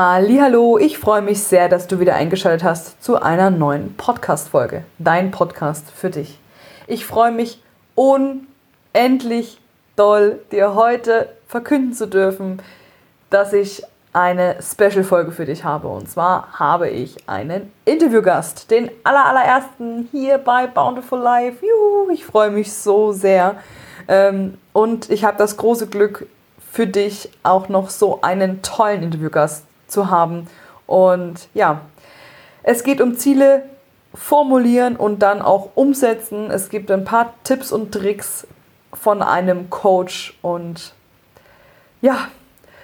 Hallo, ich freue mich sehr, dass du wieder eingeschaltet hast zu einer neuen Podcast Folge. Dein Podcast für dich. Ich freue mich unendlich doll, dir heute verkünden zu dürfen, dass ich eine Special-Folge für dich habe. Und zwar habe ich einen Interviewgast, den aller, allerersten hier bei Bountiful Life. Juhu, ich freue mich so sehr. Ähm, und ich habe das große Glück, für dich auch noch so einen tollen Interviewgast zu haben. Und ja, es geht um Ziele formulieren und dann auch umsetzen. Es gibt ein paar Tipps und Tricks von einem Coach und ja,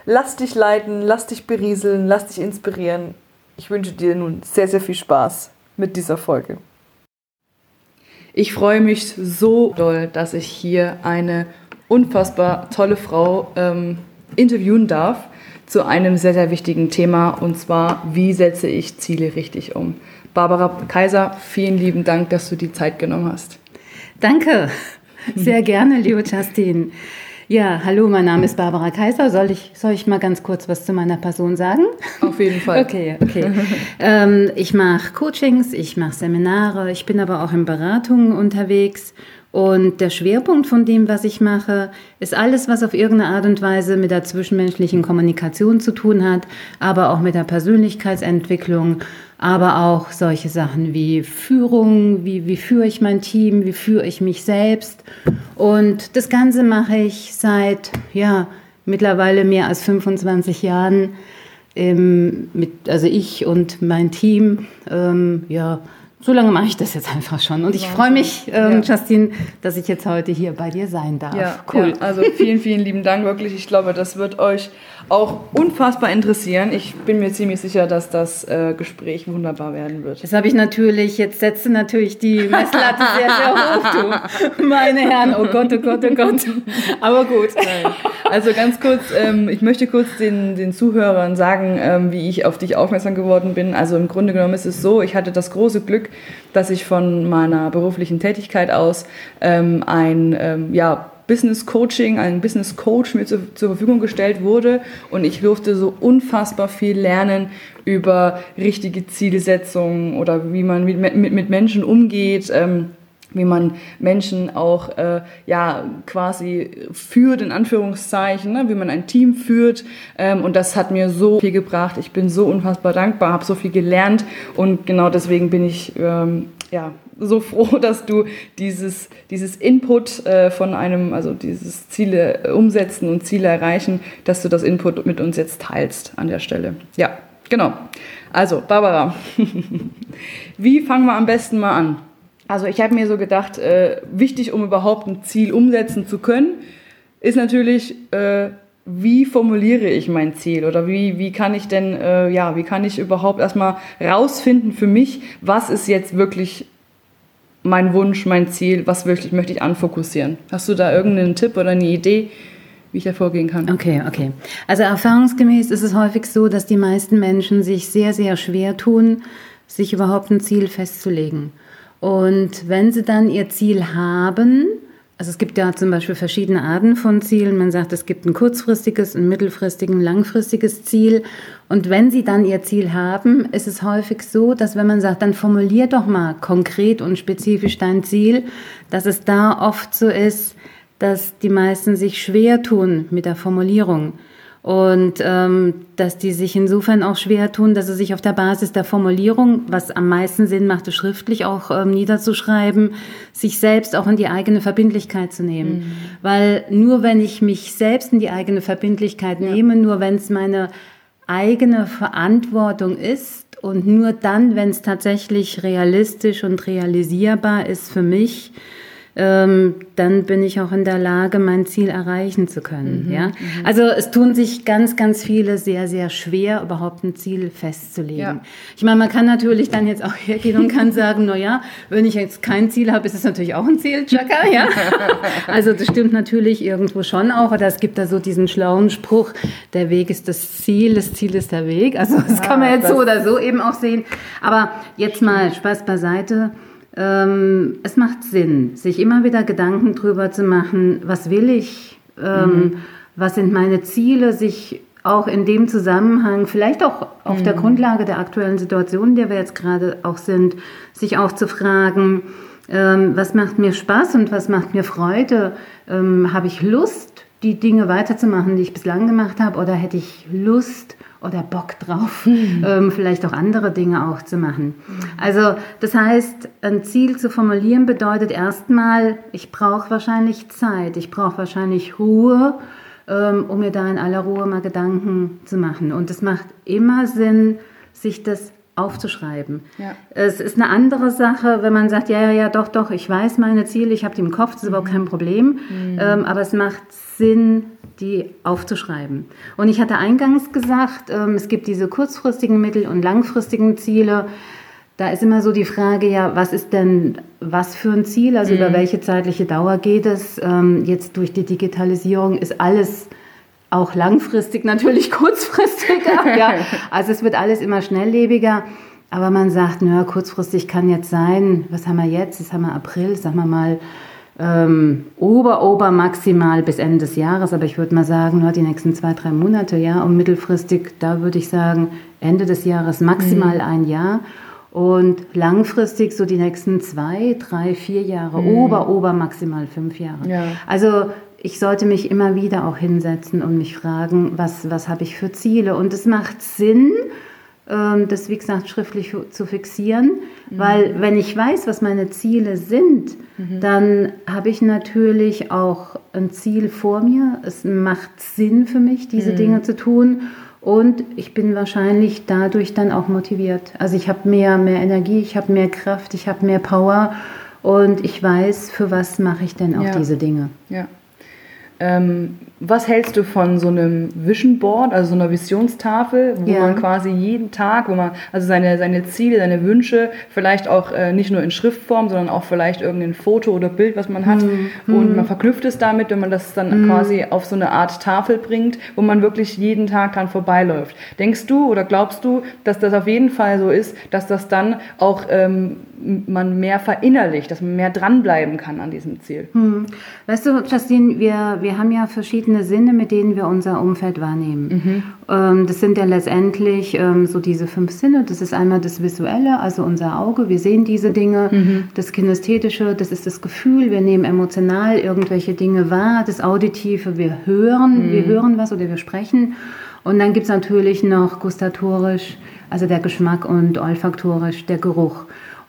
lass dich leiten, lass dich berieseln, lass dich inspirieren. Ich wünsche dir nun sehr, sehr viel Spaß mit dieser Folge. Ich freue mich so doll, dass ich hier eine unfassbar tolle Frau ähm, interviewen darf zu einem sehr, sehr wichtigen Thema und zwar, wie setze ich Ziele richtig um. Barbara Kaiser, vielen lieben Dank, dass du die Zeit genommen hast. Danke, sehr gerne, liebe Justin. Ja, hallo, mein Name ist Barbara Kaiser. Soll ich, soll ich mal ganz kurz was zu meiner Person sagen? Auf jeden Fall. Okay, okay. ähm, ich mache Coachings, ich mache Seminare, ich bin aber auch in Beratungen unterwegs. Und der Schwerpunkt von dem, was ich mache, ist alles, was auf irgendeine Art und Weise mit der zwischenmenschlichen Kommunikation zu tun hat, aber auch mit der Persönlichkeitsentwicklung aber auch solche Sachen wie Führung, wie, wie führe ich mein Team, wie führe ich mich selbst. Und das Ganze mache ich seit, ja, mittlerweile mehr als 25 Jahren. Ähm, mit, also ich und mein Team, ähm, ja, so lange mache ich das jetzt einfach schon. Und ich freue mich, ähm, ja. Justin, dass ich jetzt heute hier bei dir sein darf. Ja, cool. Ja, also vielen, vielen lieben Dank wirklich. Ich glaube, das wird euch auch unfassbar interessieren. Ich bin mir ziemlich sicher, dass das äh, Gespräch wunderbar werden wird. Das habe ich natürlich, jetzt setze natürlich die Messlatte sehr, sehr hoch, du. Meine Herren, oh Gott, oh Gott, oh Gott. Aber gut. Nein. Also ganz kurz, ähm, ich möchte kurz den, den Zuhörern sagen, ähm, wie ich auf dich aufmerksam geworden bin. Also im Grunde genommen ist es so, ich hatte das große Glück, dass ich von meiner beruflichen Tätigkeit aus ähm, ein ähm, ja, Business Coaching, ein Business Coach mir zu, zur Verfügung gestellt wurde und ich durfte so unfassbar viel lernen über richtige Zielsetzungen oder wie man mit, mit, mit Menschen umgeht. Ähm, wie man Menschen auch äh, ja quasi führt in Anführungszeichen, ne? wie man ein Team führt ähm, und das hat mir so viel gebracht. Ich bin so unfassbar dankbar, habe so viel gelernt und genau deswegen bin ich ähm, ja so froh, dass du dieses dieses Input äh, von einem also dieses Ziele umsetzen und Ziele erreichen, dass du das Input mit uns jetzt teilst an der Stelle. Ja, genau. Also Barbara, wie fangen wir am besten mal an? Also ich habe mir so gedacht, äh, wichtig, um überhaupt ein Ziel umsetzen zu können, ist natürlich, äh, wie formuliere ich mein Ziel oder wie, wie kann ich denn, äh, ja, wie kann ich überhaupt erstmal rausfinden für mich, was ist jetzt wirklich mein Wunsch, mein Ziel, was wirklich möchte ich anfokussieren. Hast du da irgendeinen Tipp oder eine Idee, wie ich da vorgehen kann? Okay, okay. Also erfahrungsgemäß ist es häufig so, dass die meisten Menschen sich sehr, sehr schwer tun, sich überhaupt ein Ziel festzulegen. Und wenn sie dann ihr Ziel haben, also es gibt ja zum Beispiel verschiedene Arten von Zielen. Man sagt, es gibt ein kurzfristiges, ein mittelfristiges, ein langfristiges Ziel. Und wenn Sie dann Ihr Ziel haben, ist es häufig so, dass wenn man sagt, dann formulier doch mal konkret und spezifisch dein Ziel, dass es da oft so ist, dass die meisten sich schwer tun mit der Formulierung. Und ähm, dass die sich insofern auch schwer tun, dass sie sich auf der Basis der Formulierung, was am meisten Sinn macht, schriftlich auch ähm, niederzuschreiben, sich selbst auch in die eigene Verbindlichkeit zu nehmen. Mhm. Weil nur wenn ich mich selbst in die eigene Verbindlichkeit ja. nehme, nur wenn es meine eigene Verantwortung ist und nur dann, wenn es tatsächlich realistisch und realisierbar ist für mich, ähm, dann bin ich auch in der Lage, mein Ziel erreichen zu können. Mhm, ja? Mhm. Also es tun sich ganz, ganz viele sehr, sehr schwer, überhaupt ein Ziel festzulegen. Ja. Ich meine, man kann natürlich dann jetzt auch hergehen und kann sagen, na ja, wenn ich jetzt kein Ziel habe, ist es natürlich auch ein Ziel, Chaka, ja. Also das stimmt natürlich irgendwo schon auch. Oder es gibt da so diesen schlauen Spruch, der Weg ist das Ziel, das Ziel ist der Weg. Also das kann man jetzt so oder so eben auch sehen. Aber jetzt mal Spaß beiseite ähm, es macht Sinn, sich immer wieder Gedanken drüber zu machen, was will ich, ähm, mhm. was sind meine Ziele, sich auch in dem Zusammenhang, vielleicht auch auf mhm. der Grundlage der aktuellen Situation, in der wir jetzt gerade auch sind, sich auch zu fragen, ähm, was macht mir Spaß und was macht mir Freude? Ähm, habe ich Lust, die Dinge weiterzumachen, die ich bislang gemacht habe, oder hätte ich Lust, oder Bock drauf, mhm. ähm, vielleicht auch andere Dinge auch zu machen. Also das heißt, ein Ziel zu formulieren bedeutet erstmal, ich brauche wahrscheinlich Zeit, ich brauche wahrscheinlich Ruhe, ähm, um mir da in aller Ruhe mal Gedanken zu machen. Und es macht immer Sinn, sich das aufzuschreiben. Ja. Es ist eine andere Sache, wenn man sagt, ja, ja, ja, doch, doch, ich weiß meine Ziele, ich habe die im Kopf, das ist mhm. überhaupt kein Problem. Mhm. Ähm, aber es macht Sinn, die aufzuschreiben. Und ich hatte eingangs gesagt, ähm, es gibt diese kurzfristigen, mittel- und langfristigen Ziele. Da ist immer so die Frage, ja, was ist denn was für ein Ziel? Also mhm. über welche zeitliche Dauer geht es? Ähm, jetzt durch die Digitalisierung ist alles auch langfristig natürlich kurzfristiger. ja. Also es wird alles immer schnelllebiger. Aber man sagt, naja, kurzfristig kann jetzt sein, was haben wir jetzt? Das haben wir April, sagen wir mal, ähm, ober, ober maximal bis Ende des Jahres, aber ich würde mal sagen, nur die nächsten zwei, drei Monate, ja, und mittelfristig, da würde ich sagen, Ende des Jahres maximal mhm. ein Jahr und langfristig so die nächsten zwei, drei, vier Jahre, mhm. ober, ober maximal fünf Jahre. Ja. Also ich sollte mich immer wieder auch hinsetzen und mich fragen, was, was habe ich für Ziele? Und es macht Sinn, ähm, das, wie gesagt, schriftlich zu fixieren. Mhm. Weil wenn ich weiß, was meine Ziele sind, mhm. dann habe ich natürlich auch ein Ziel vor mir. Es macht Sinn für mich, diese mhm. Dinge zu tun. Und ich bin wahrscheinlich dadurch dann auch motiviert. Also ich habe mehr, mehr Energie, ich habe mehr Kraft, ich habe mehr Power und ich weiß, für was mache ich denn auch ja. diese Dinge. Ja. Ähm, was hältst du von so einem Vision Board, also so einer Visionstafel, wo ja. man quasi jeden Tag, wo man also seine, seine Ziele, seine Wünsche, vielleicht auch äh, nicht nur in Schriftform, sondern auch vielleicht irgendein Foto oder Bild, was man hat, mhm. und mhm. man verknüpft es damit, wenn man das dann mhm. quasi auf so eine Art Tafel bringt, wo man wirklich jeden Tag dran vorbeiläuft. Denkst du oder glaubst du, dass das auf jeden Fall so ist, dass das dann auch ähm, man mehr verinnerlicht, dass man mehr dranbleiben kann an diesem Ziel? Mhm. Weißt du, Justine, wir, wir haben ja verschiedene Sinne, mit denen wir unser Umfeld wahrnehmen. Mhm. Ähm, das sind ja letztendlich ähm, so diese fünf Sinne. Das ist einmal das Visuelle, also unser Auge. Wir sehen diese Dinge. Mhm. Das Kinästhetische, das ist das Gefühl. Wir nehmen emotional irgendwelche Dinge wahr. Das Auditive, wir hören, mhm. wir hören was oder wir sprechen. Und dann gibt es natürlich noch gustatorisch, also der Geschmack und olfaktorisch, der Geruch.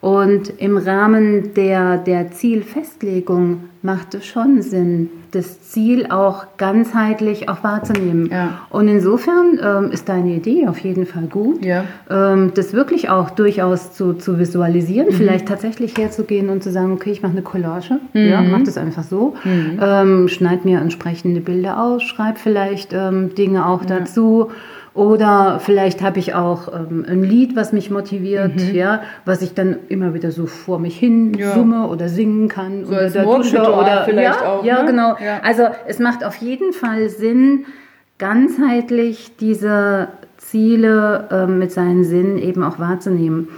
Und im Rahmen der, der Zielfestlegung macht es schon Sinn, das Ziel auch ganzheitlich auch wahrzunehmen. Ja. Und insofern ähm, ist deine Idee auf jeden Fall gut, ja. ähm, das wirklich auch durchaus zu, zu visualisieren, mhm. vielleicht tatsächlich herzugehen und zu sagen, okay, ich mache eine Collage, mhm. ja, mach das einfach so, mhm. ähm, schneid mir entsprechende Bilder aus, schreib vielleicht ähm, Dinge auch ja. dazu oder vielleicht habe ich auch ähm, ein Lied, was mich motiviert, mhm. ja, was ich dann immer wieder so vor mich hin ja. summe oder singen kann. So oder als Dusche oder vielleicht ja, auch. Ja, ne? genau. Ja. Also es macht auf jeden Fall Sinn, ganzheitlich diese Ziele ähm, mit seinen Sinnen eben auch wahrzunehmen.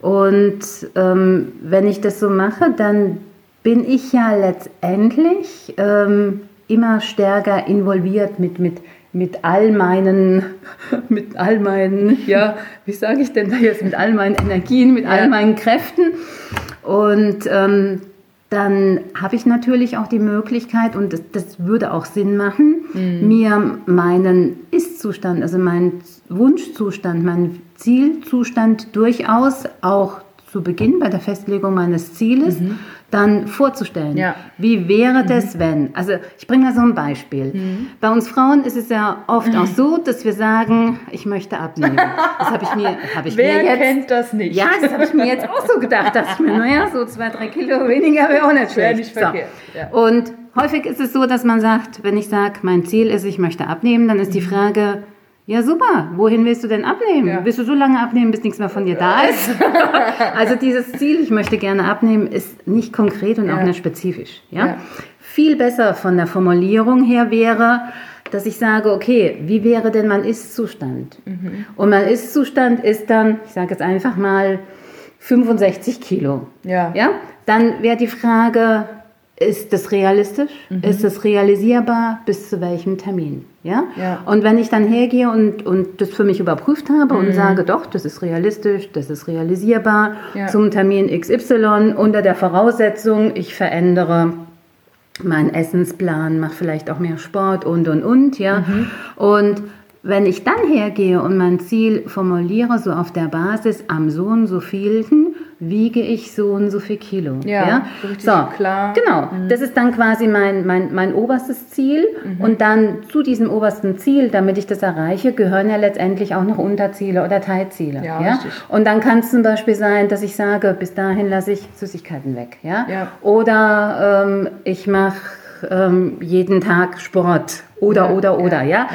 Und ähm, wenn ich das so mache, dann bin ich ja letztendlich ähm, immer stärker involviert mit, mit mit all meinen, mit all meinen, ja, wie sage ich denn da jetzt, mit all meinen Energien, mit ja. all meinen Kräften. Und ähm, dann habe ich natürlich auch die Möglichkeit, und das, das würde auch Sinn machen, mhm. mir meinen Ist-Zustand, also meinen Wunschzustand, meinen Zielzustand durchaus auch zu Beginn bei der Festlegung meines Zieles mhm dann vorzustellen. Ja. Wie wäre das, mhm. wenn? Also ich bringe mal so ein Beispiel. Mhm. Bei uns Frauen ist es ja oft auch so, dass wir sagen, ich möchte abnehmen. Das habe ich mir, hab ich Wer mir jetzt, kennt das nicht? Ja, das habe ich mir jetzt auch so gedacht, dass ich mir, naja, so zwei, drei Kilo weniger wäre auch nicht schlecht. Nicht verkehrt. So. Ja. Und häufig ist es so, dass man sagt, wenn ich sage, mein Ziel ist, ich möchte abnehmen, dann ist die mhm. Frage, ja, super. Wohin willst du denn abnehmen? Ja. Willst du so lange abnehmen, bis nichts mehr von dir da ist? also dieses Ziel, ich möchte gerne abnehmen, ist nicht konkret und ja. auch nicht spezifisch. Ja? ja? Viel besser von der Formulierung her wäre, dass ich sage, okay, wie wäre denn mein Ist-Zustand? Mhm. Und mein Ist-Zustand ist dann, ich sage jetzt einfach mal, 65 Kilo. Ja. ja? Dann wäre die Frage, ist das realistisch? Mhm. Ist das realisierbar? Bis zu welchem Termin? Ja? ja? Und wenn ich dann hergehe und, und das für mich überprüft habe mhm. und sage, doch, das ist realistisch, das ist realisierbar, ja. zum Termin XY unter der Voraussetzung, ich verändere meinen Essensplan, mache vielleicht auch mehr Sport und und und, ja. Mhm. Und wenn ich dann hergehe und mein Ziel formuliere, so auf der Basis, am so und so vielten wiege ich so und so viel Kilo. Ja, ja? so, klar. Genau, mhm. das ist dann quasi mein, mein, mein oberstes Ziel. Mhm. Und dann zu diesem obersten Ziel, damit ich das erreiche, gehören ja letztendlich auch noch Unterziele oder Teilziele. Ja, ja? Und dann kann es zum Beispiel sein, dass ich sage, bis dahin lasse ich Süßigkeiten weg. Ja? ja. Oder ähm, ich mache ähm, jeden Tag Sport. Oder, ja, oder, oder. Ja.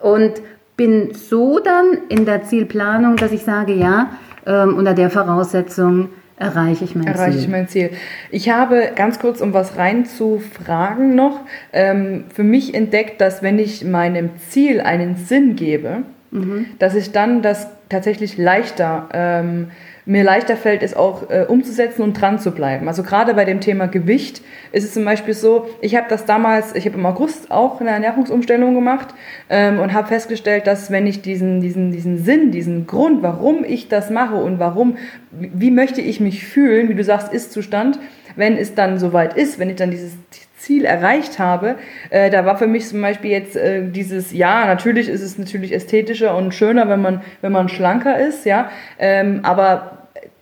Und bin so dann in der Zielplanung, dass ich sage, ja, ähm, unter der Voraussetzung erreiche ich mein erreiche Ziel. Ich mein Ziel. Ich habe ganz kurz, um was reinzufragen noch, ähm, für mich entdeckt, dass wenn ich meinem Ziel einen Sinn gebe, mhm. dass ich dann das tatsächlich leichter ähm, mir leichter fällt, es auch äh, umzusetzen und dran zu bleiben. Also gerade bei dem Thema Gewicht ist es zum Beispiel so, ich habe das damals, ich habe im August auch eine Ernährungsumstellung gemacht ähm, und habe festgestellt, dass wenn ich diesen, diesen, diesen Sinn, diesen Grund, warum ich das mache und warum, wie möchte ich mich fühlen, wie du sagst, Ist-Zustand, wenn es dann soweit ist, wenn ich dann dieses Ziel erreicht habe, äh, da war für mich zum Beispiel jetzt äh, dieses, ja, natürlich ist es natürlich ästhetischer und schöner, wenn man, wenn man schlanker ist, ja, ähm, aber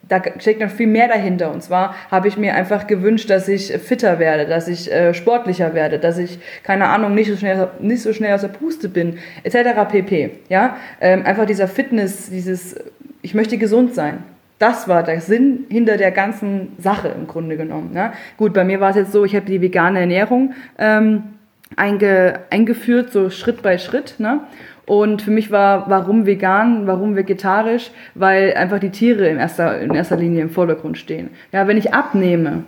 da steckt noch viel mehr dahinter. Und zwar habe ich mir einfach gewünscht, dass ich fitter werde, dass ich äh, sportlicher werde, dass ich, keine Ahnung, nicht so schnell, nicht so schnell aus der Puste bin, etc. pp. Ja? Ähm, einfach dieser Fitness, dieses, ich möchte gesund sein. Das war der Sinn hinter der ganzen Sache im Grunde genommen. Ne? Gut, bei mir war es jetzt so, ich habe die vegane Ernährung ähm, einge, eingeführt, so Schritt bei Schritt. Ne? Und für mich war, warum vegan, warum vegetarisch? Weil einfach die Tiere in erster, in erster Linie im Vordergrund stehen. Ja, wenn ich abnehme,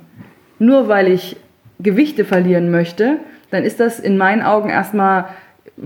nur weil ich Gewichte verlieren möchte, dann ist das in meinen Augen erstmal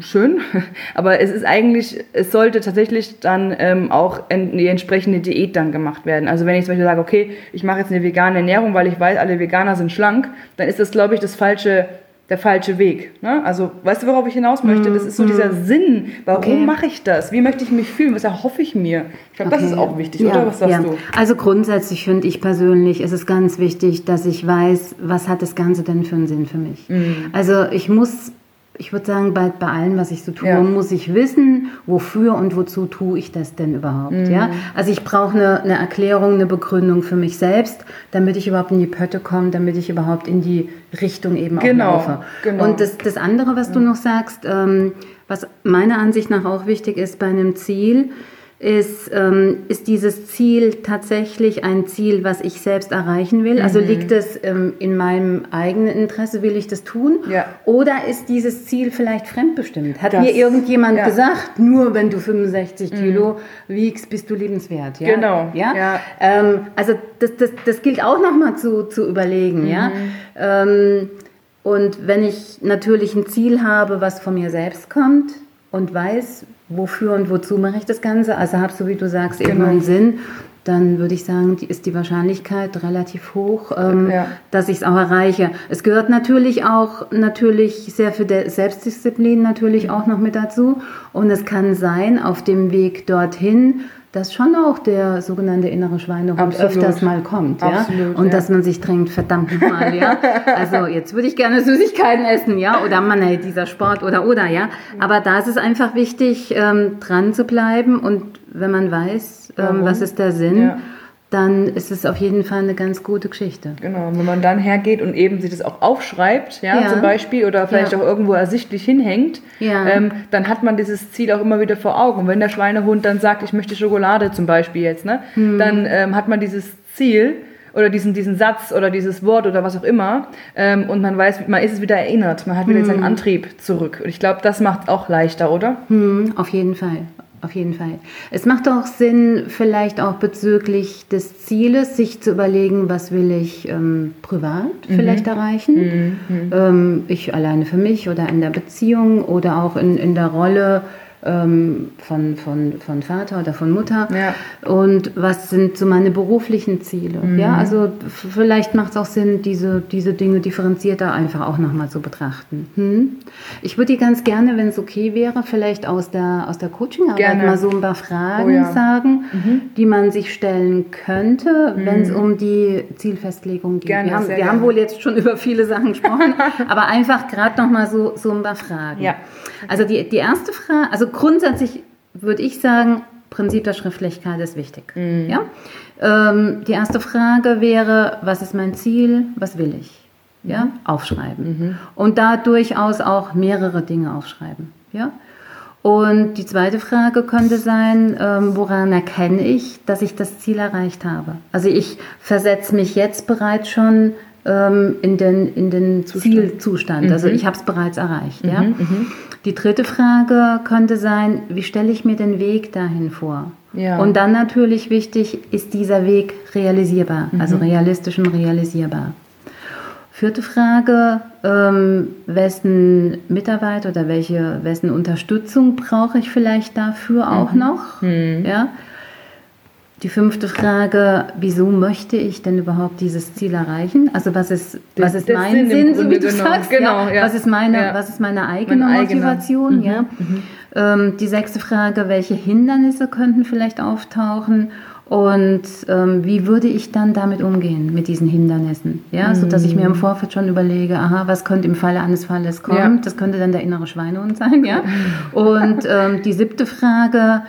schön, aber es ist eigentlich, es sollte tatsächlich dann ähm, auch die entsprechende Diät dann gemacht werden. Also wenn ich zum Beispiel sage, okay, ich mache jetzt eine vegane Ernährung, weil ich weiß, alle Veganer sind schlank, dann ist das, glaube ich, das falsche der falsche Weg. Ne? Also, weißt du, worauf ich hinaus möchte? Das ist so dieser mhm. Sinn. Warum okay. mache ich das? Wie möchte ich mich fühlen? Was erhoffe ich mir? Ich glaube, okay. das ist auch wichtig, ja, oder? Was sagst ja. du? Also grundsätzlich finde ich persönlich, ist es ganz wichtig, dass ich weiß, was hat das Ganze denn für einen Sinn für mich. Mhm. Also ich muss ich würde sagen, bei, bei allem, was ich so tue, ja. muss ich wissen, wofür und wozu tue ich das denn überhaupt. Mhm. Ja? Also ich brauche eine, eine Erklärung, eine Begründung für mich selbst, damit ich überhaupt in die Pötte komme, damit ich überhaupt in die Richtung eben genau. auch laufe. Genau. Und das, das andere, was ja. du noch sagst, ähm, was meiner Ansicht nach auch wichtig ist bei einem Ziel, ist, ähm, ist dieses Ziel tatsächlich ein Ziel, was ich selbst erreichen will? Also mhm. Also liegt es ähm, in meinem eigenen Interesse, will ich das tun? Ja. Oder ist dieses Ziel vielleicht fremdbestimmt? Hat das, mir irgendjemand ja. gesagt, nur wenn du 65 mhm. Kilo wiegst, bist du lebenswert? Ja? Genau. Ja? ja. Ähm, also das, das, das gilt auch nochmal zu, zu überlegen. Mhm. Ja? Ähm, und wenn ich natürlich ein Ziel habe, was von mir selbst kommt und weiß, wofür und wozu mache ich das Ganze, also habe, so wie du sagst, genau. eben einen Sinn, dann würde ich sagen, die ist die Wahrscheinlichkeit relativ hoch, ähm, ja. dass ich es auch erreiche. Es gehört natürlich auch natürlich sehr viel Selbstdisziplin natürlich auch noch mit dazu. Und es kann sein, auf dem Weg dorthin dass schon auch der sogenannte innere Schweinehund Absolut. öfters mal kommt, ja, Absolut, und ja. dass man sich drängt, verdammt nochmal, ja, also jetzt würde ich gerne Süßigkeiten essen, ja, oder man, ey, dieser Sport oder oder, ja, aber da ist es einfach wichtig, ähm, dran zu bleiben und wenn man weiß, ähm, was ist der Sinn, ja dann ist es auf jeden Fall eine ganz gute Geschichte. Genau, wenn man dann hergeht und eben sich das auch aufschreibt, ja, ja. zum Beispiel, oder vielleicht ja. auch irgendwo ersichtlich hinhängt, ja. ähm, dann hat man dieses Ziel auch immer wieder vor Augen. Und wenn der Schweinehund dann sagt, ich möchte Schokolade zum Beispiel jetzt, ne, hm. dann ähm, hat man dieses Ziel oder diesen, diesen Satz oder dieses Wort oder was auch immer ähm, und man weiß, man ist es wieder erinnert, man hat wieder hm. seinen Antrieb zurück. Und ich glaube, das macht auch leichter, oder? Hm, auf jeden Fall. Auf jeden Fall. Es macht auch Sinn, vielleicht auch bezüglich des Zieles, sich zu überlegen, was will ich ähm, privat mhm. vielleicht erreichen. Mhm. mhm. Ähm, ich alleine für mich oder in der Beziehung oder auch in, in der Rolle ähm, von, von, von Vater oder von Mutter Ja. und was sind so meine beruflichen Ziele. Mhm. Ja, also vielleicht macht es auch Sinn, diese, diese Dinge differenzierter einfach auch nochmal zu betrachten. Hm? Ich würde dir ganz gerne, wenn es okay wäre, vielleicht aus der, aus der Coachingarbeit mal so ein paar Fragen Oh ja. sagen, die man sich stellen könnte, wenn es um die Zielfestlegung geht. Mhm. Gerne, wir haben, wir haben wohl jetzt schon über viele Sachen gesprochen, aber einfach gerade nochmal so, so ein paar Fragen. Ja. Also die, die erste Frage, also grundsätzlich würde ich sagen, Prinzip der Schriftlichkeit ist wichtig. Mhm. Ja? Ähm, die erste Frage wäre, was ist mein Ziel, was will ich? Ja? Mhm. Aufschreiben. Und da durchaus auch mehrere Dinge aufschreiben. Ja? Und die zweite Frage könnte sein, ähm, woran erkenne ich, dass ich das Ziel erreicht habe? Also ich versetze mich jetzt bereits schon ähm, in den, in den Zielzustand. Also ich habe es bereits erreicht. Ja? Die dritte Frage könnte sein, wie stelle ich mir den Weg dahin vor? Ja. Und dann natürlich wichtig, ist dieser Weg realisierbar, also realistisch und realisierbar. Vierte Frage, ähm, wessen Mitarbeit oder welche, wessen Unterstützung brauche ich vielleicht dafür auch noch? Ja? Die fünfte Frage, wieso möchte ich denn überhaupt dieses Ziel erreichen? Also was ist, was ist mein Sinn Sinn, so wie du genommen. sagst? Genau, ja? ja. Was, ist meine, Ja. was ist meine eigene Mein eigener. Motivation? Ja? Ähm, die sechste Frage, welche Hindernisse könnten vielleicht auftauchen? Und ähm, wie würde ich dann damit umgehen, mit diesen Hindernissen? Ja, so dass ich mir im Vorfeld schon überlege, aha, was könnte im Falle eines Falles kommen? Ja. Das könnte dann der innere Schweinehund sein, ja. Und ähm, die siebte Frage,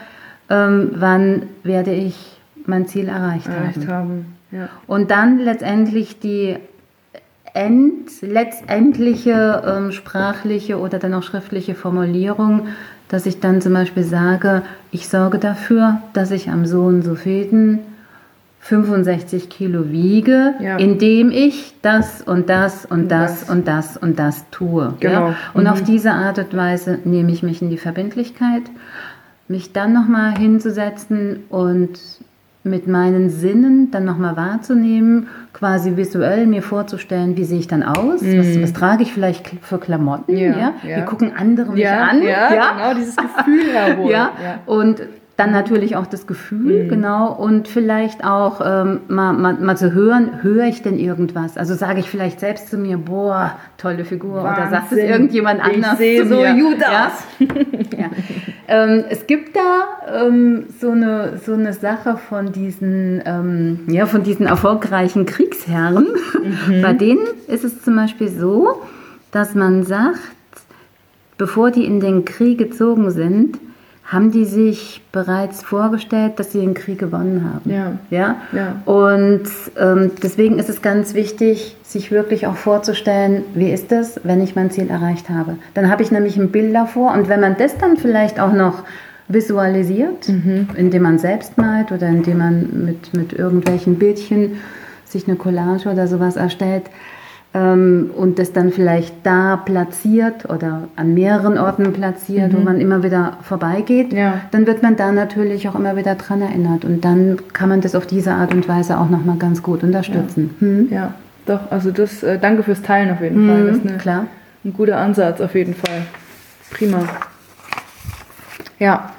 ähm, wann werde ich mein Ziel erreicht, Erreicht haben? haben. Ja. Und dann letztendlich die end, letztendliche ähm, sprachliche oder dann auch schriftliche Formulierung, dass ich dann zum Beispiel sage, ich sorge dafür, dass ich am so und so vielten 65 Kilo wiege, Ja. indem ich das und das und das, das. und das und das tue. Genau. Ja? Und auf diese Art und Weise nehme ich mich in die Verbindlichkeit, mich dann nochmal hinzusetzen und mit meinen Sinnen dann nochmal wahrzunehmen, quasi visuell mir vorzustellen, wie sehe ich dann aus, was, was trage ich vielleicht für Klamotten, Mhm. Ja, ja, ja. Wie gucken andere mich Ja, an, ja, genau, dieses Gefühl hervor. ja. Ja. und dann natürlich auch das Gefühl, Mhm. genau, und vielleicht auch ähm, mal, mal, mal zu hören, höre ich denn irgendwas? Also sage ich vielleicht selbst zu mir, boah, tolle Figur, oder sagt es Wahnsinn. irgendjemand Ich anders sehe zu so gut ja? aus. ja. Ähm, es gibt da ähm, so, eine, so eine Sache von diesen, ähm, ja, von diesen erfolgreichen Kriegsherren. Mhm. Bei denen ist es zum Beispiel so, dass man sagt, bevor die in den Krieg gezogen sind, haben die sich bereits vorgestellt, dass sie den Krieg gewonnen haben. Ja. Ja? Ja. Und ähm, deswegen ist es ganz wichtig, sich wirklich auch vorzustellen, wie ist das, wenn ich mein Ziel erreicht habe. Dann habe ich nämlich ein Bild davor und wenn man das dann vielleicht auch noch visualisiert, indem man selbst malt oder indem man mit, mit irgendwelchen Bildchen sich eine Collage oder sowas erstellt, ähm, und das dann vielleicht da platziert oder an mehreren Orten platziert, wo man immer wieder vorbeigeht, Ja. dann wird man da natürlich auch immer wieder dran erinnert und dann kann man das auf diese Art und Weise auch nochmal ganz gut unterstützen. Hm? ja, doch, also das, äh, danke fürs Teilen auf jeden Fall. Das ist eine, Klar. ein guter Ansatz auf jeden Fall. Prima. Ja.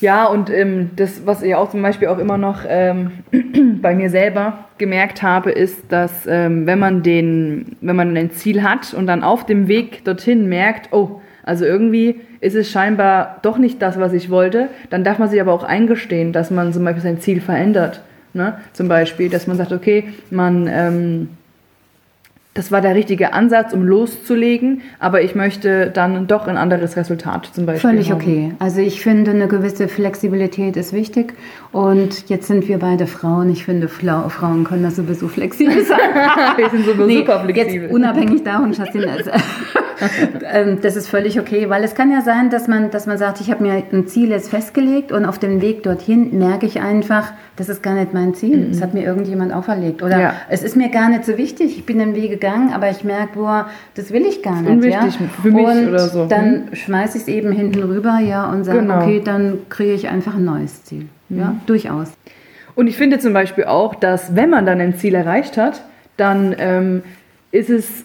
Ja, und ähm, das, was ich auch zum Beispiel auch immer noch ähm, bei mir selber gemerkt habe, ist, dass ähm, wenn man den, wenn man ein Ziel hat und dann auf dem Weg dorthin merkt, oh, also irgendwie ist es scheinbar doch nicht das, was ich wollte, dann darf man sich aber auch eingestehen, dass man zum Beispiel sein Ziel verändert. Ne? Zum Beispiel, dass man sagt, okay, man ähm, das war der richtige Ansatz, um loszulegen, aber ich möchte dann doch ein anderes Resultat zum Beispiel. Völlig haben. okay. Also ich finde, eine gewisse Flexibilität ist wichtig. Und jetzt sind wir beide Frauen. Ich finde, Frauen können das sowieso flexibel sein. Wir sind sowieso Nee, super flexibel. Jetzt unabhängig davon, Justin, also, das ist völlig okay, weil es kann ja sein, dass man, dass man sagt, ich habe mir ein Ziel jetzt festgelegt und auf dem Weg dorthin merke ich einfach, das ist gar nicht mein Ziel. Das hat mir irgendjemand auferlegt. Oder Ja. es ist mir gar nicht so wichtig. Ich bin den Weg gegangen, aber ich merke, boah, das will ich gar nicht. unwichtig ja? für mich und oder so. Dann schmeiße ich es eben hinten rüber, ja, und sage, Genau. okay, dann kriege ich einfach ein neues Ziel. Ja, durchaus. Und ich finde zum Beispiel auch, dass wenn man dann ein Ziel erreicht hat, dann ähm, ist es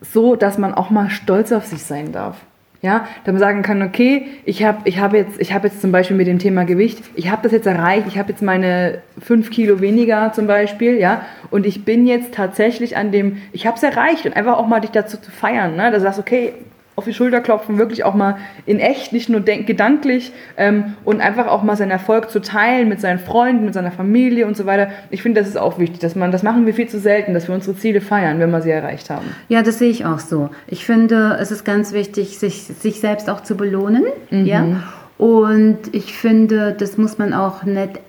so, dass man auch mal stolz auf sich sein darf. Ja, dass man sagen kann, okay, ich habe ich hab jetzt, ich hab jetzt zum Beispiel mit dem Thema Gewicht, ich habe das jetzt erreicht, ich habe jetzt meine fünf Kilo weniger zum Beispiel, ja, und ich bin jetzt tatsächlich an dem, ich habe es erreicht und einfach auch mal dich dazu zu feiern, ne, dass du sagst, okay, auf die Schulter klopfen, wirklich auch mal in echt, nicht nur gedanklich ähm, und einfach auch mal seinen Erfolg zu teilen mit seinen Freunden, mit seiner Familie und so weiter. Ich finde, das ist auch wichtig, dass man, das machen wir viel zu selten, dass wir unsere Ziele feiern, wenn wir sie erreicht haben. Ja, das sehe ich auch so. Ich finde, es ist ganz wichtig, sich, sich selbst auch zu belohnen. Mhm. Ja? Und ich finde, das muss man auch nicht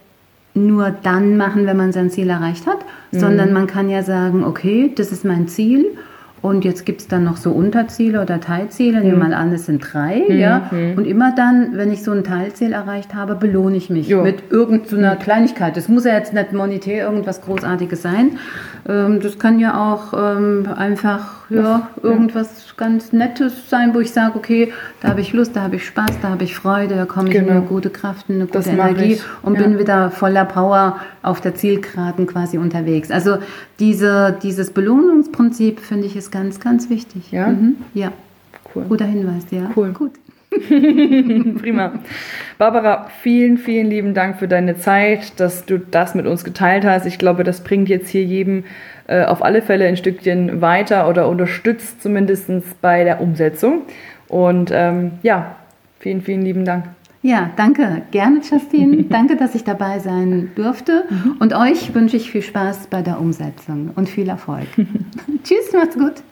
nur dann machen, wenn man sein Ziel erreicht hat, mhm. sondern man kann ja sagen, okay, das ist mein Ziel und jetzt gibt es dann noch so Unterziele oder Teilziele. Nehmen wir mhm. mal an, es sind drei. Mhm. Ja? Mhm. Und immer dann, wenn ich so ein Teilziel erreicht habe, belohne ich mich jo. mit irgendeiner so Kleinigkeit. Das muss ja jetzt nicht monetär irgendwas Großartiges sein. Ähm, das kann ja auch ähm, einfach ja, irgendwas ganz Nettes sein, wo ich sage, okay, da habe ich Lust, da habe ich Spaß, da habe ich Freude, da komme ich genau. in eine gute Kraft, in eine gute das Energie und ja. bin wieder voller Power auf der Zielgeraden quasi unterwegs. Also diese, dieses Belohnungsprinzip finde ich ist ganz, ganz wichtig. Ja? Mhm. Ja. Cool. Guter Hinweis, ja. Cool. Gut. Prima. Barbara, vielen, vielen lieben Dank für deine Zeit, dass du das mit uns geteilt hast. Ich glaube, das bringt jetzt hier jedem äh, auf alle Fälle ein Stückchen weiter oder unterstützt zumindest bei der Umsetzung. Und ähm, ja, vielen, vielen lieben Dank. Ja, danke. Gerne, Justine. danke, dass ich dabei sein durfte. Mhm. Und euch wünsche ich viel Spaß bei der Umsetzung und viel Erfolg. Tschüss, macht's gut.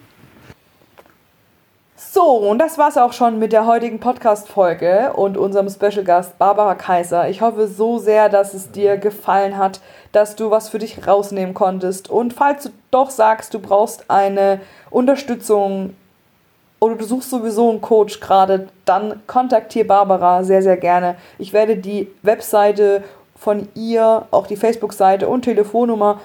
So, und das war's auch schon mit der heutigen Podcast-Folge und unserem Special Gast Barbara Kaiser. Ich hoffe so sehr, dass es dir gefallen hat, dass du was für dich rausnehmen konntest. Und falls du doch sagst, du brauchst eine Unterstützung oder du suchst sowieso einen Coach gerade, dann kontaktiere Barbara sehr, sehr gerne. Ich werde die Webseite von ihr, auch die Facebook-Seite und Telefonnummer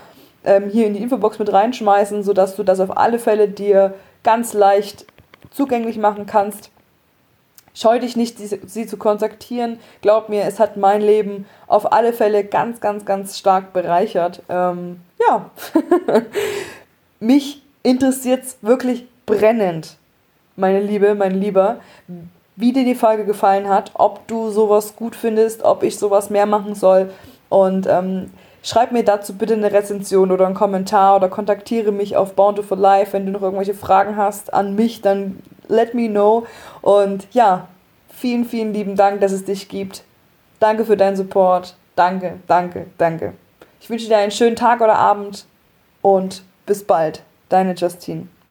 ähm, hier in die Infobox mit reinschmeißen, sodass du das auf alle Fälle dir ganz leicht zugänglich machen kannst. Scheu dich nicht, sie, sie zu kontaktieren. Glaub mir, es hat mein Leben auf alle Fälle ganz, ganz, ganz stark bereichert. Ähm, ja, mich interessiert es wirklich brennend, meine Liebe, mein Lieber, wie dir die Folge gefallen hat, ob du sowas gut findest, ob ich sowas mehr machen soll. Und ähm, schreib mir dazu bitte eine Rezension oder einen Kommentar oder kontaktiere mich auf Bountiful Life, wenn du noch irgendwelche Fragen hast an mich, dann let me know. Und ja, vielen, vielen lieben Dank, dass es dich gibt. Danke für deinen Support. Danke, danke, danke. Ich wünsche dir einen schönen Tag oder Abend und bis bald. Deine Justine.